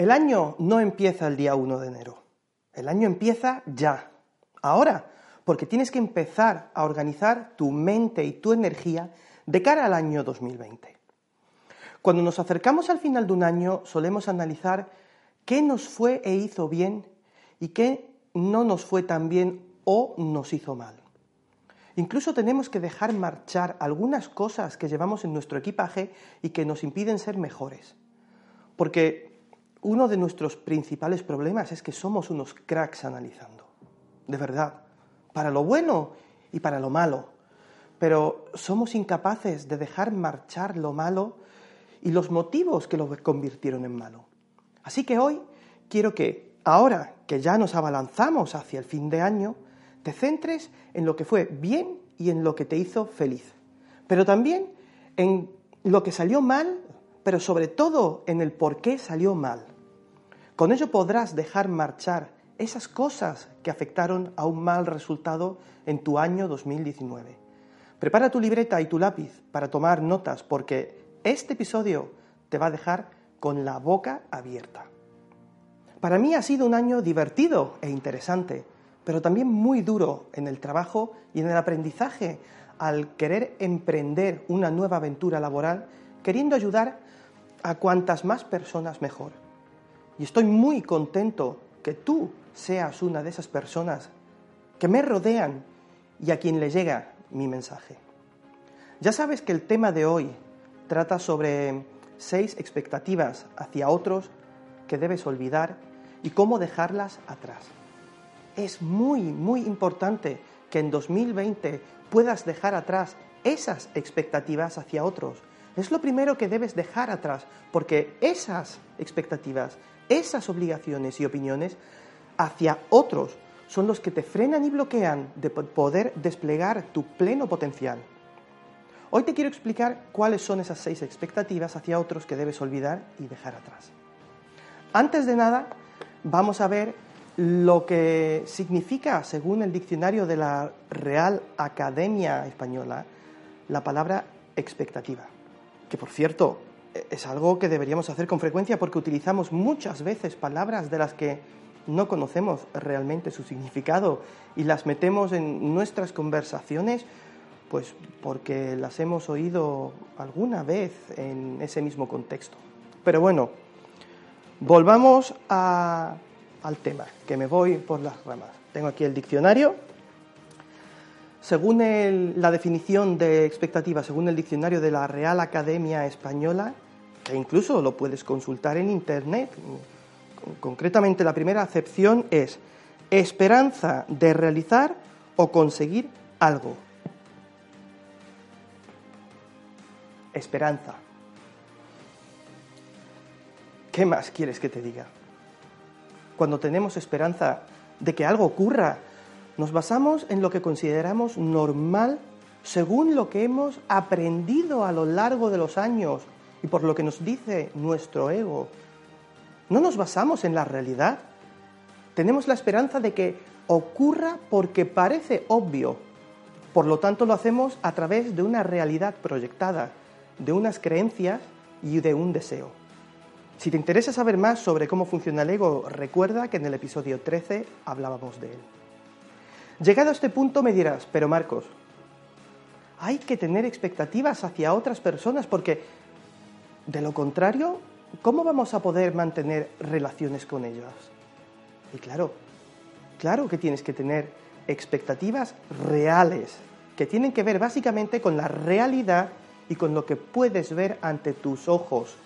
El año no empieza el día 1 de enero. El año empieza ya, ahora, porque tienes que empezar a organizar tu mente y tu energía de cara al año 2020. Cuando nos acercamos al final de un año solemos analizar qué nos fue e hizo bien y qué no nos fue tan bien o nos hizo mal. Incluso tenemos que dejar marchar algunas cosas que llevamos en nuestro equipaje y que nos impiden ser mejores. Porque uno de nuestros principales problemas es que somos unos cracks analizando. De verdad. Para lo bueno y para lo malo. Pero somos incapaces de dejar marchar lo malo y los motivos que lo convirtieron en malo. Así que hoy quiero que, ahora que ya nos abalanzamos hacia el fin de año, te centres en lo que fue bien y en lo que te hizo feliz. Pero también en lo que salió mal, pero sobre todo en el por qué salió mal. Con ello podrás dejar marchar esas cosas que afectaron a un mal resultado en tu año 2019. Prepara tu libreta y tu lápiz para tomar notas porque este episodio te va a dejar con la boca abierta. Para mí ha sido un año divertido e interesante, pero también muy duro en el trabajo y en el aprendizaje al querer emprender una nueva aventura laboral, queriendo ayudar a cuantas más personas mejor. Y estoy muy contento que tú seas una de esas personas que me rodean y a quien le llega mi mensaje. Ya sabes que el tema de hoy trata sobre seis expectativas hacia otros que debes olvidar y cómo dejarlas atrás. Es muy, muy importante que en 2020 puedas dejar atrás esas expectativas hacia otros. Es lo primero que debes dejar atrás, porque esas expectativas, esas obligaciones y opiniones hacia otros son los que te frenan y bloquean de poder desplegar tu pleno potencial. Hoy te quiero explicar cuáles son esas seis expectativas hacia otros que debes olvidar y dejar atrás. Antes de nada, vamos a ver lo que significa, según el diccionario de la Real Academia Española, la palabra expectativa. Que por cierto, es algo que deberíamos hacer con frecuencia porque utilizamos muchas veces palabras de las que no conocemos realmente su significado y las metemos en nuestras conversaciones pues porque las hemos oído alguna vez en ese mismo contexto. Pero bueno, volvamos al tema, que me voy por las ramas. Tengo aquí el diccionario. Según la definición de expectativa, según el diccionario de la Real Academia Española, que incluso lo puedes consultar en Internet, concretamente la primera acepción es esperanza de realizar o conseguir algo esperanza. ¿Qué más quieres que te diga? Cuando tenemos esperanza de que algo ocurra, nos basamos en lo que consideramos normal según lo que hemos aprendido a lo largo de los años y por lo que nos dice nuestro ego. No nos basamos en la realidad. Tenemos la esperanza de que ocurra porque parece obvio. Por lo tanto, lo hacemos a través de una realidad proyectada de unas creencias y de un deseo. Si te interesa saber más sobre cómo funciona el ego, recuerda que en el episodio 13 hablábamos de él. Llegado a este punto me dirás, pero Marcos, hay que tener expectativas hacia otras personas porque, de lo contrario, ¿cómo vamos a poder mantener relaciones con ellas? Y claro, claro que tienes que tener expectativas reales, que tienen que ver básicamente con la realidad y con lo que puedes ver ante tus ojos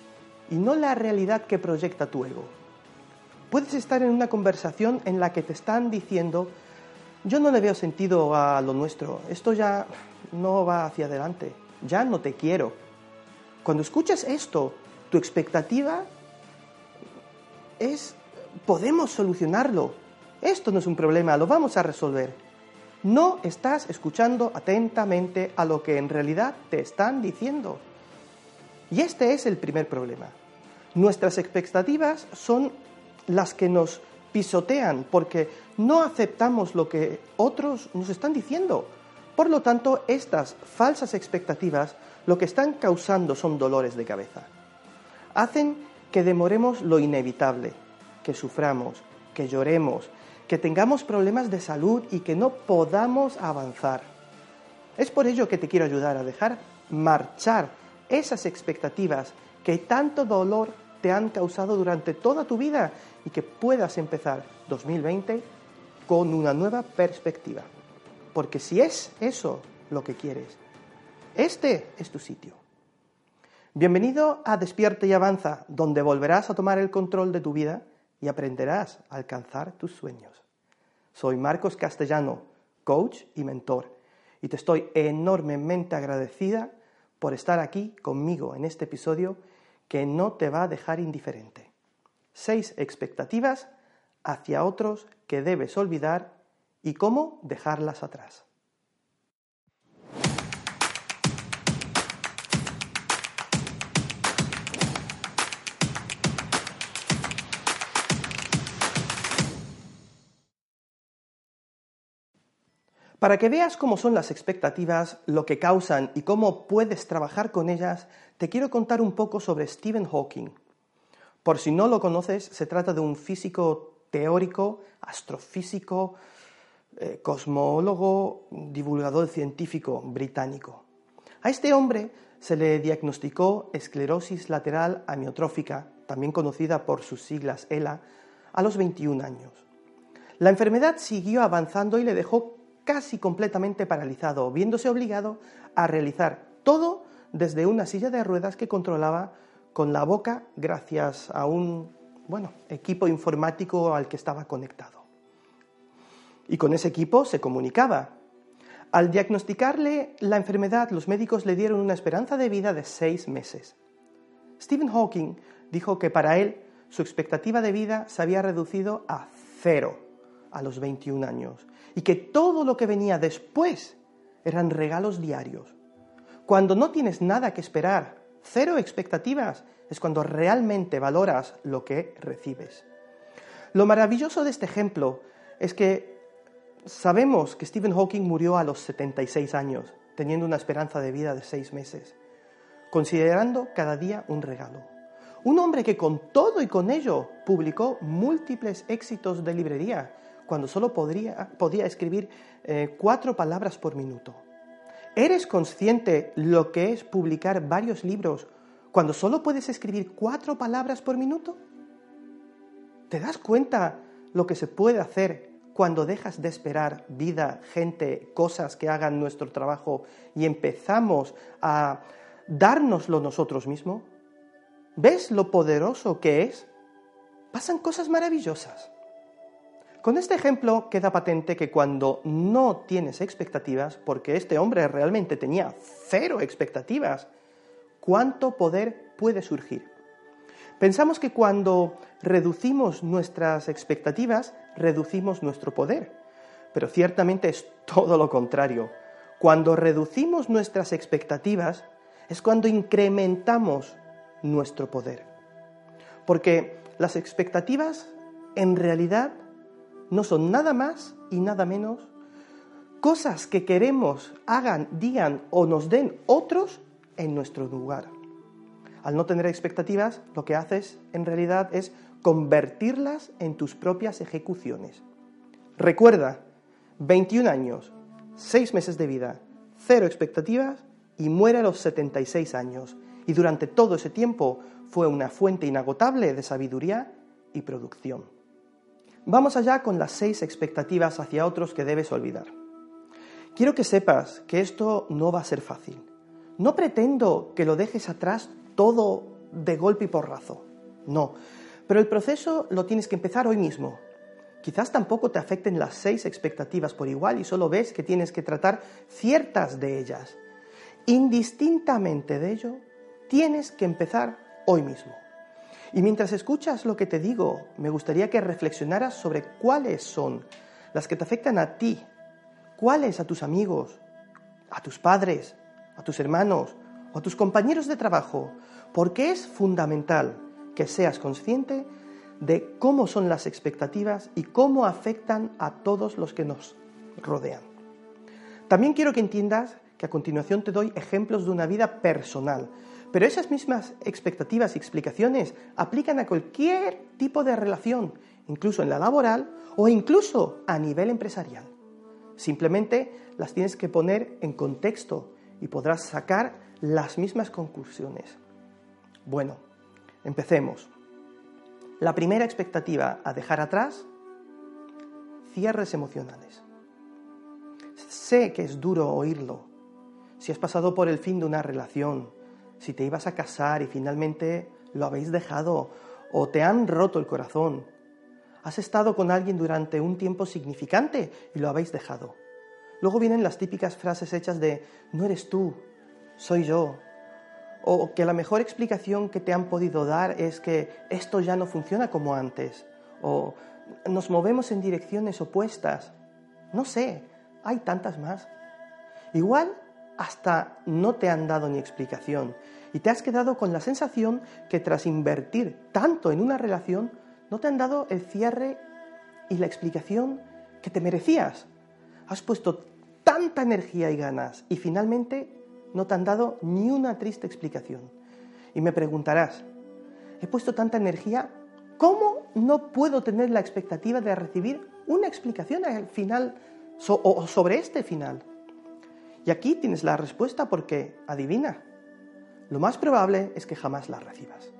y no la realidad que proyecta tu ego. Puedes estar en una conversación en la que te están diciendo, yo no le veo sentido a lo nuestro, esto ya no va hacia adelante, ya no te quiero. Cuando escuchas esto, tu expectativa es, podemos solucionarlo, esto no es un problema, lo vamos a resolver. No estás escuchando atentamente a lo que en realidad te están diciendo. Y este es el primer problema. Nuestras expectativas son las que nos pisotean porque no aceptamos lo que otros nos están diciendo. Por lo tanto, estas falsas expectativas lo que están causando son dolores de cabeza. Hacen que demoremos lo inevitable, que suframos, que lloremos, que tengamos problemas de salud y que no podamos avanzar. Es por ello que te quiero ayudar a dejar marchar esas expectativas que tanto dolor te han causado durante toda tu vida y que puedas empezar 2020 con una nueva perspectiva. Porque si es eso lo que quieres, este es tu sitio. Bienvenido a Despierte y Avanza, donde volverás a tomar el control de tu vida y aprenderás a alcanzar tus sueños. Soy Marcos Castellano, coach y mentor, y te estoy enormemente agradecida por estar aquí conmigo en este episodio que no te va a dejar indiferente. Seis expectativas hacia otros que debes olvidar y cómo dejarlas atrás. Para que veas cómo son las expectativas, lo que causan y cómo puedes trabajar con ellas, te quiero contar un poco sobre Stephen Hawking. Por si no lo conoces, se trata de un físico teórico, astrofísico, eh, cosmólogo, divulgador científico británico. A este hombre se le diagnosticó esclerosis lateral amiotrófica, también conocida por sus siglas ELA, a los 21 años. La enfermedad siguió avanzando y le dejó casi completamente paralizado, viéndose obligado a realizar todo desde una silla de ruedas que controlaba con la boca gracias a un bueno, equipo informático al que estaba conectado. Y con ese equipo se comunicaba. Al diagnosticarle la enfermedad, los médicos le dieron una esperanza de vida de seis meses. Stephen Hawking dijo que para él su expectativa de vida se había reducido a cero a los 21 años y que todo lo que venía después eran regalos diarios. Cuando no tienes nada que esperar, cero expectativas, es cuando realmente valoras lo que recibes. Lo maravilloso de este ejemplo es que sabemos que Stephen Hawking murió a los 76 años, teniendo una esperanza de vida de seis meses, considerando cada día un regalo. Un hombre que con todo y con ello publicó múltiples éxitos de librería, cuando solo podía escribir eh, cuatro palabras por minuto. ¿Eres consciente lo que es publicar varios libros cuando solo puedes escribir cuatro palabras por minuto? ¿Te das cuenta lo que se puede hacer cuando dejas de esperar vida, gente, cosas que hagan nuestro trabajo y empezamos a dárnoslo nosotros mismos? ¿Ves lo poderoso que es? Pasan cosas maravillosas. Con este ejemplo queda patente que cuando no tienes expectativas, porque este hombre realmente tenía cero expectativas, ¿cuánto poder puede surgir? Pensamos que cuando reducimos nuestras expectativas, reducimos nuestro poder, pero ciertamente es todo lo contrario. Cuando reducimos nuestras expectativas es cuando incrementamos nuestro poder. Porque las expectativas en realidad no son nada más y nada menos cosas que queremos hagan, digan o nos den otros en nuestro lugar. Al no tener expectativas, lo que haces en realidad es convertirlas en tus propias ejecuciones. Recuerda, 21 años, 6 meses de vida, cero expectativas y muere a los 76 años. Y durante todo ese tiempo fue una fuente inagotable de sabiduría y producción. Vamos allá con las seis expectativas hacia otros que debes olvidar. Quiero que sepas que esto no va a ser fácil. No pretendo que lo dejes atrás todo de golpe y porrazo. No. Pero el proceso lo tienes que empezar hoy mismo. Quizás tampoco te afecten las seis expectativas por igual y solo ves que tienes que tratar ciertas de ellas. Indistintamente de ello, tienes que empezar hoy mismo. Y mientras escuchas lo que te digo, me gustaría que reflexionaras sobre cuáles son las que te afectan a ti, cuáles a tus amigos, a tus padres, a tus hermanos o a tus compañeros de trabajo, porque es fundamental que seas consciente de cómo son las expectativas y cómo afectan a todos los que nos rodean. También quiero que entiendas que a continuación te doy ejemplos de una vida personal Pero esas mismas expectativas y explicaciones aplican a cualquier tipo de relación, incluso en la laboral o incluso a nivel empresarial. Simplemente las tienes que poner en contexto y podrás sacar las mismas conclusiones. Bueno, empecemos. La primera expectativa a dejar atrás, cierres emocionales. Sé que es duro oírlo. Si has pasado por el fin de una relación, si te ibas a casar y finalmente lo habéis dejado o te han roto el corazón, has estado con alguien durante un tiempo significante y lo habéis dejado. Luego vienen las típicas frases hechas de no eres tú, soy yo. O que la mejor explicación que te han podido dar es que esto ya no funciona como antes. O nos movemos en direcciones opuestas. No sé, hay tantas más. Igual hasta no te han dado ni explicación y te has quedado con la sensación que tras invertir tanto en una relación no te han dado el cierre y la explicación que te merecías. Has puesto tanta energía y ganas y finalmente no te han dado ni una triste explicación. Y me preguntarás, he puesto tanta energía, ¿cómo no puedo tener la expectativa de recibir una explicación al final o sobre este final? Y aquí tienes la respuesta porque, adivina, lo más probable es que jamás la recibas.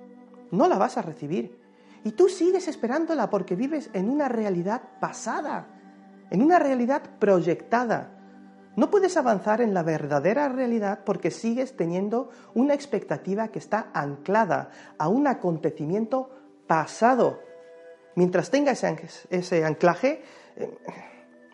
No la vas a recibir. Y tú sigues esperándola porque vives en una realidad pasada, en una realidad proyectada. No puedes avanzar en la verdadera realidad porque sigues teniendo una expectativa que está anclada a un acontecimiento pasado. Mientras tengas ese anclaje, eh,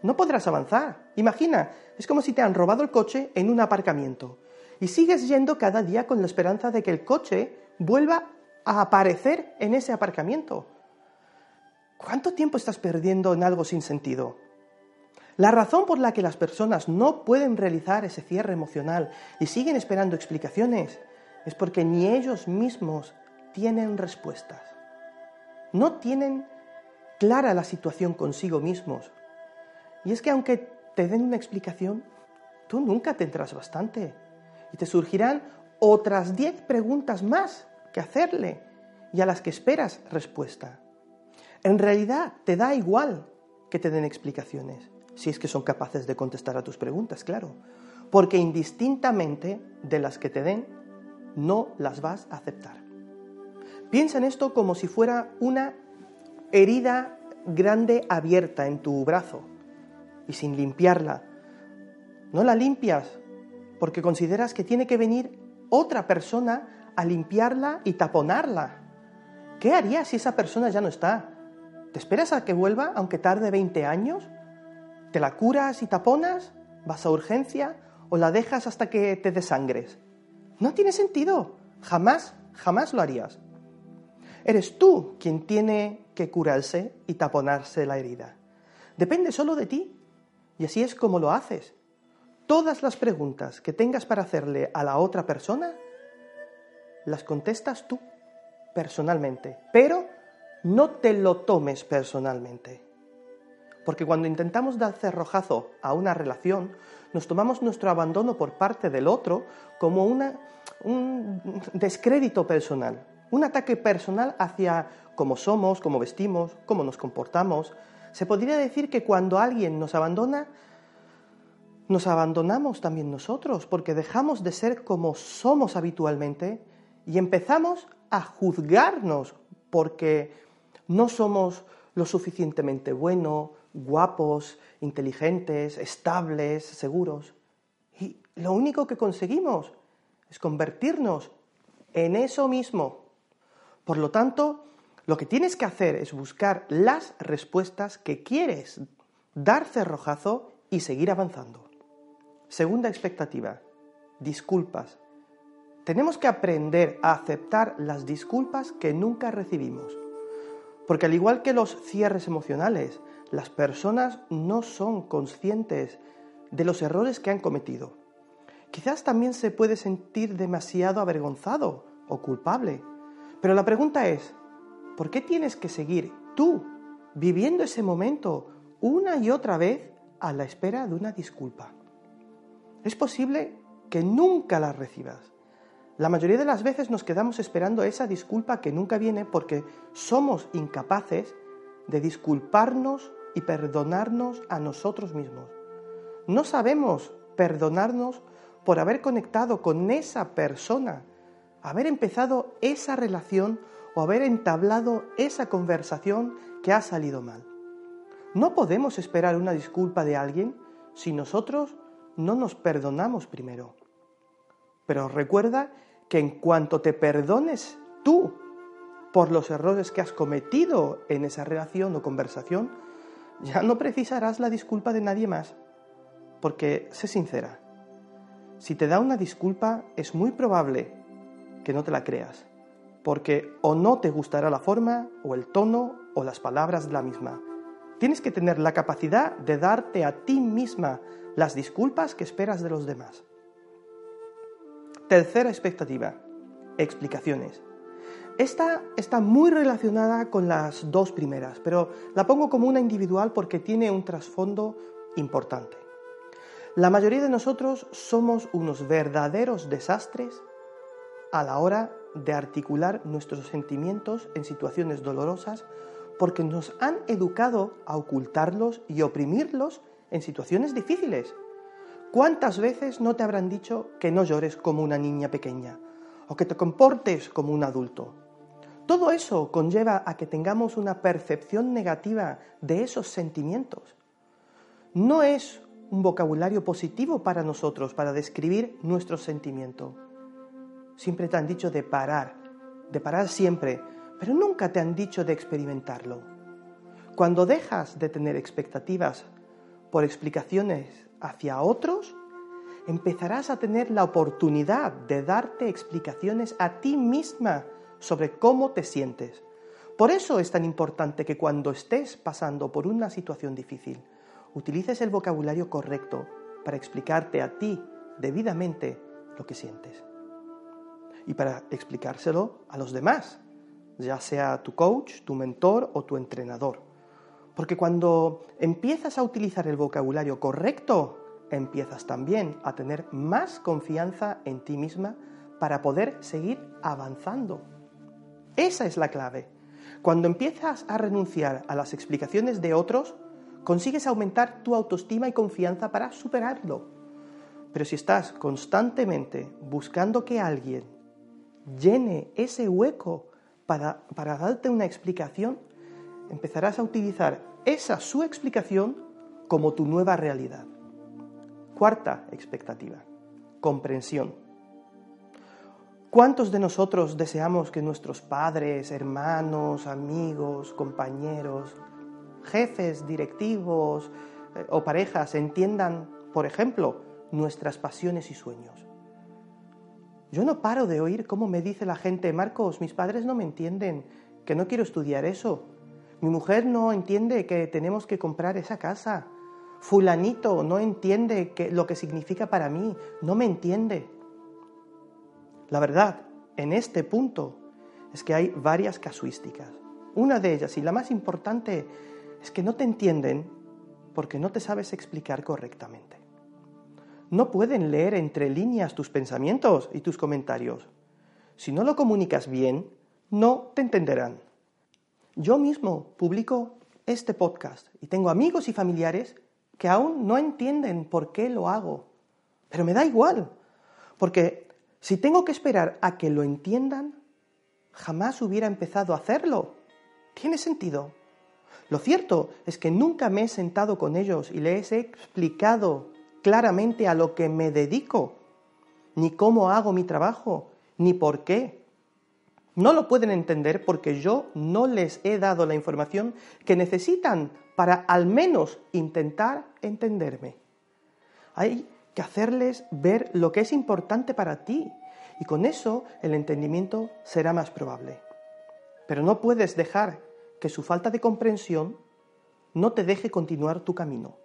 no podrás avanzar. Imagina, es como si te han robado el coche en un aparcamiento y sigues yendo cada día con la esperanza de que el coche vuelva a aparecer en ese aparcamiento. ¿Cuánto tiempo estás perdiendo en algo sin sentido? La razón por la que las personas no pueden realizar ese cierre emocional y siguen esperando explicaciones es porque ni ellos mismos tienen respuestas. No tienen clara la situación consigo mismos y es que aunque te den una explicación, tú nunca tendrás bastante. Y te surgirán otras diez preguntas más que hacerle y a las que esperas respuesta. En realidad te da igual que te den explicaciones, si es que son capaces de contestar a tus preguntas, claro, porque indistintamente de las que te den, no las vas a aceptar. Piensa en esto como si fuera una herida grande abierta en tu brazo y sin limpiarla. No la limpias porque consideras que tiene que venir otra persona a limpiarla y taponarla. ¿Qué harías si esa persona ya no está? ¿Te esperas a que vuelva aunque tarde 20 años? ¿Te la curas y taponas? ¿Vas a urgencia? ¿O la dejas hasta que te desangres? No tiene sentido. Jamás, jamás lo harías. Eres tú quien tiene que curarse y taponarse la herida. Depende solo de ti. Y así es como lo haces. Todas las preguntas que tengas para hacerle a la otra persona, las contestas tú, personalmente. Pero no te lo tomes personalmente. Porque cuando intentamos dar cerrojazo a una relación, nos tomamos nuestro abandono por parte del otro como un descrédito personal, un ataque personal hacia cómo somos, cómo vestimos, cómo nos comportamos, se podría decir que cuando alguien nos abandona, nos abandonamos también nosotros, porque dejamos de ser como somos habitualmente y empezamos a juzgarnos porque no somos lo suficientemente buenos, guapos, inteligentes, estables, seguros. Y lo único que conseguimos es convertirnos en eso mismo. Por lo tanto, lo que tienes que hacer es buscar las respuestas que quieres, dar cerrojazo y seguir avanzando. Segunda expectativa, disculpas. Tenemos que aprender a aceptar las disculpas que nunca recibimos. Porque al igual que los cierres emocionales, las personas no son conscientes de los errores que han cometido. Quizás también se puede sentir demasiado avergonzado o culpable. Pero la pregunta es, ¿Por qué tienes que seguir tú viviendo ese momento una y otra vez a la espera de una disculpa? Es posible que nunca la recibas. La mayoría de las veces nos quedamos esperando esa disculpa que nunca viene porque somos incapaces de disculparnos y perdonarnos a nosotros mismos. No sabemos perdonarnos por haber conectado con esa persona, haber empezado esa relación o haber entablado esa conversación que ha salido mal. No podemos esperar una disculpa de alguien si nosotros no nos perdonamos primero. Pero recuerda que en cuanto te perdones tú por los errores que has cometido en esa relación o conversación, ya no precisarás la disculpa de nadie más. Porque, sé sincera, si te da una disculpa es muy probable que no te la creas, porque o no te gustará la forma, o el tono, o las palabras de la misma. Tienes que tener la capacidad de darte a ti misma las disculpas que esperas de los demás. Tercera expectativa, explicaciones. Esta está muy relacionada con las dos primeras, pero la pongo como una individual porque tiene un trasfondo importante. La mayoría de nosotros somos unos verdaderos desastres a la hora de articular nuestros sentimientos en situaciones dolorosas porque nos han educado a ocultarlos y oprimirlos en situaciones difíciles. ¿Cuántas veces no te habrán dicho que no llores como una niña pequeña o que te comportes como un adulto? Todo eso conlleva a que tengamos una percepción negativa de esos sentimientos. No es un vocabulario positivo para nosotros para describir nuestro sentimiento. Siempre te han dicho de parar, de parar siempre, pero nunca te han dicho de experimentarlo. Cuando dejas de tener expectativas por explicaciones hacia otros, empezarás a tener la oportunidad de darte explicaciones a ti misma sobre cómo te sientes. Por eso es tan importante que cuando estés pasando por una situación difícil, utilices el vocabulario correcto para explicarte a ti debidamente lo que sientes. Y para explicárselo a los demás, ya sea tu coach, tu mentor o tu entrenador. Porque cuando empiezas a utilizar el vocabulario correcto, empiezas también a tener más confianza en ti misma para poder seguir avanzando. Esa es la clave. Cuando empiezas a renunciar a las explicaciones de otros, consigues aumentar tu autoestima y confianza para superarlo. Pero si estás constantemente buscando que alguien llene ese hueco para, para darte una explicación, empezarás a utilizar esa su explicación como tu nueva realidad. Cuarta expectativa, comprensión. ¿Cuántos de nosotros deseamos que nuestros padres, hermanos, amigos, compañeros, jefes, directivos eh, o parejas entiendan, por ejemplo, nuestras pasiones y sueños? Yo no paro de oír cómo me dice la gente, Marcos, mis padres no me entienden, que no quiero estudiar eso. Mi mujer no entiende que tenemos que comprar esa casa. Fulanito no entiende lo que significa para mí, no me entiende. La verdad, en este punto, es que hay varias casuísticas. Una de ellas, y la más importante, es que no te entienden porque no te sabes explicar correctamente. No pueden leer entre líneas tus pensamientos y tus comentarios. Si no lo comunicas bien, no te entenderán. Yo mismo publico este podcast y tengo amigos y familiares que aún no entienden por qué lo hago. Pero me da igual, porque si tengo que esperar a que lo entiendan, jamás hubiera empezado a hacerlo. ¿Tiene sentido? Lo cierto es que nunca me he sentado con ellos y les he explicado claramente a lo que me dedico, ni cómo hago mi trabajo, ni por qué. No lo pueden entender porque yo no les he dado la información que necesitan para al menos intentar entenderme. Hay que hacerles ver lo que es importante para ti y con eso el entendimiento será más probable. Pero no puedes dejar que su falta de comprensión no te deje continuar tu camino.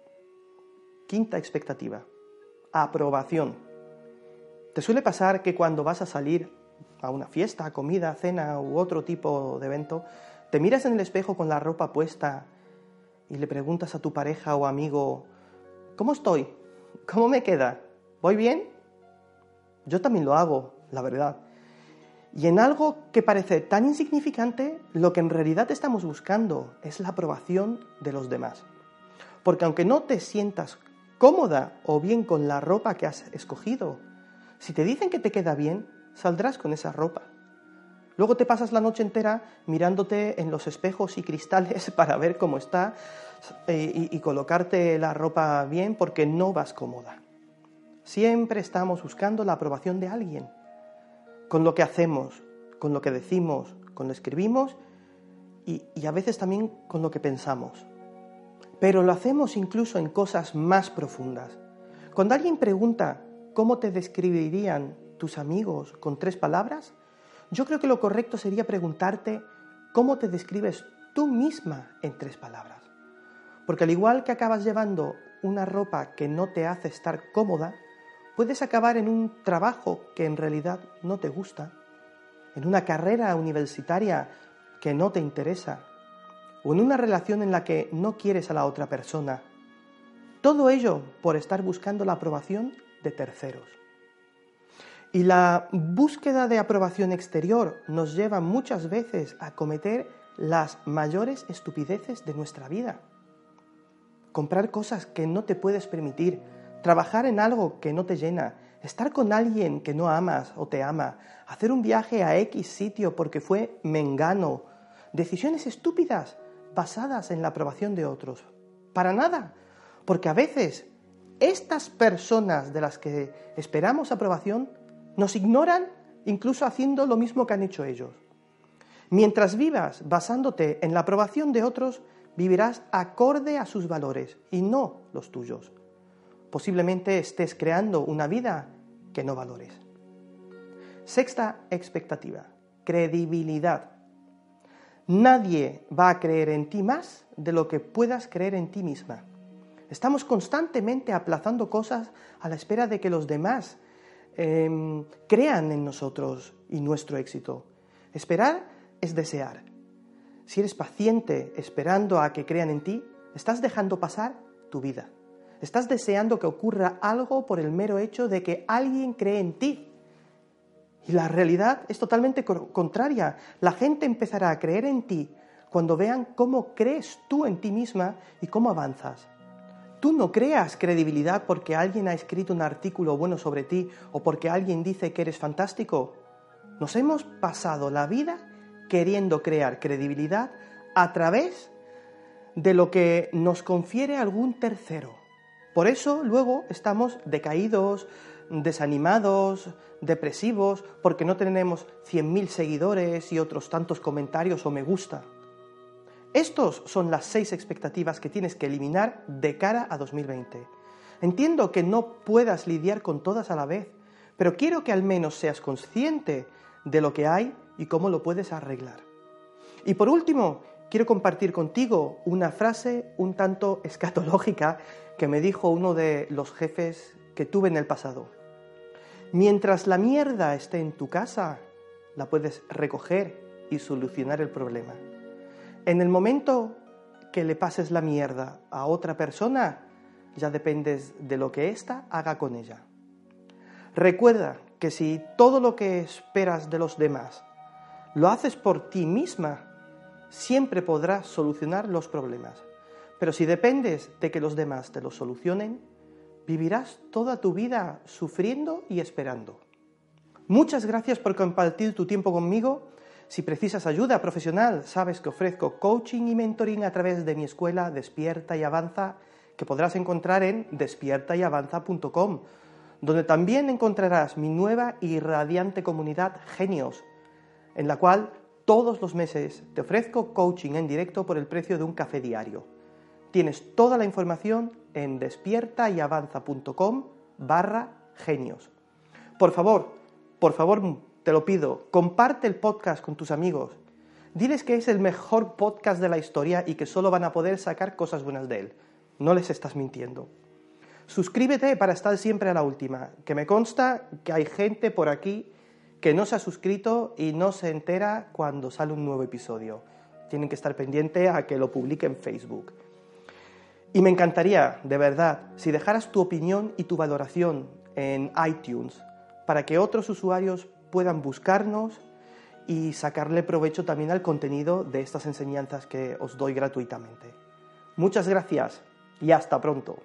Quinta expectativa. Aprobación. ¿Te suele pasar que cuando vas a salir a una fiesta, comida, cena u otro tipo de evento, te miras en el espejo con la ropa puesta y le preguntas a tu pareja o amigo, ¿cómo estoy? ¿Cómo me queda? ¿Voy bien? Yo también lo hago la verdad. Y en algo que parece tan insignificante, lo que en realidad estamos buscando es la aprobación de los demás. Porque aunque no te sientas cómoda o bien con la ropa que has escogido, si te dicen que te queda bien, saldrás con esa ropa. Luego te pasas la noche entera mirándote en los espejos y cristales para ver cómo está eh, y, colocarte la ropa bien porque no vas cómoda. Siempre estamos buscando la aprobación de alguien, con lo que hacemos, con lo que decimos, con lo escribimos y a veces también con lo que pensamos. Pero lo hacemos incluso en cosas más profundas. Cuando alguien pregunta cómo te describirían tus amigos con tres palabras, yo creo que lo correcto sería preguntarte cómo te describes tú misma en tres palabras. Porque al igual que acabas llevando una ropa que no te hace estar cómoda, puedes acabar en un trabajo que en realidad no te gusta, en una carrera universitaria que no te interesa, o en una relación en la que no quieres a la otra persona. Todo ello por estar buscando la aprobación de terceros. Y la búsqueda de aprobación exterior nos lleva muchas veces a cometer las mayores estupideces de nuestra vida. Comprar cosas que no te puedes permitir, trabajar en algo que no te llena, estar con alguien que no amas o te ama, hacer un viaje a X sitio porque fue mengano, decisiones estúpidas basadas en la aprobación de otros. Para nada, porque a veces estas personas de las que esperamos aprobación nos ignoran incluso haciendo lo mismo que han hecho ellos. Mientras vivas basándote en la aprobación de otros, vivirás acorde a sus valores y no los tuyos. Posiblemente estés creando una vida que no valores. Sexta expectativa, credibilidad. Nadie va a creer en ti más de lo que puedas creer en ti misma. Estamos constantemente aplazando cosas a la espera de que los demás Em, crean en nosotros y nuestro éxito. Esperar es desear. Si eres paciente esperando a que crean en ti, estás dejando pasar tu vida. Estás deseando que ocurra algo por el mero hecho de que alguien cree en ti. Y la realidad es totalmente contraria. La gente empezará a creer en ti cuando vean cómo crees tú en ti misma y cómo avanzas. Tú no creas credibilidad porque alguien ha escrito un artículo bueno sobre ti o porque alguien dice que eres fantástico. Nos hemos pasado la vida queriendo crear credibilidad a través de lo que nos confiere algún tercero. Por eso luego estamos decaídos, desanimados, depresivos, porque no tenemos 100.000 seguidores y otros tantos comentarios o me gusta. Estos son las seis expectativas que tienes que eliminar de cara a 2020. Entiendo que no puedas lidiar con todas a la vez, pero quiero que al menos seas consciente de lo que hay y cómo lo puedes arreglar. Y por último, quiero compartir contigo una frase un tanto escatológica que me dijo uno de los jefes que tuve en el pasado. Mientras la mierda esté en tu casa, la puedes recoger y solucionar el problema. En el momento que le pases la mierda a otra persona, ya dependes de lo que ésta haga con ella. Recuerda que si todo lo que esperas de los demás lo haces por ti misma, siempre podrás solucionar los problemas. Pero si dependes de que los demás te los solucionen, vivirás toda tu vida sufriendo y esperando. Muchas gracias por compartir tu tiempo conmigo si precisas ayuda profesional, sabes que ofrezco coaching y mentoring a través de mi escuela Despierta y Avanza, que podrás encontrar en despiertayavanza.com, donde también encontrarás mi nueva y radiante comunidad Genios, en la cual todos los meses te ofrezco coaching en directo por el precio de un café diario. Tienes toda la información en despiertayavanza.com barra genios. Por favor, por favor, te lo pido, comparte el podcast con tus amigos. Diles que es el mejor podcast de la historia y que solo van a poder sacar cosas buenas de él. No les estás mintiendo. Suscríbete para estar siempre a la última, que me consta que hay gente por aquí que no se ha suscrito y no se entera cuando sale un nuevo episodio. Tienen que estar pendiente a que lo publique en Facebook. Y me encantaría, de verdad, si dejaras tu opinión y tu valoración en iTunes para que otros usuarios puedan buscarnos y sacarle provecho también al contenido de estas enseñanzas que os doy gratuitamente. Muchas gracias y hasta pronto.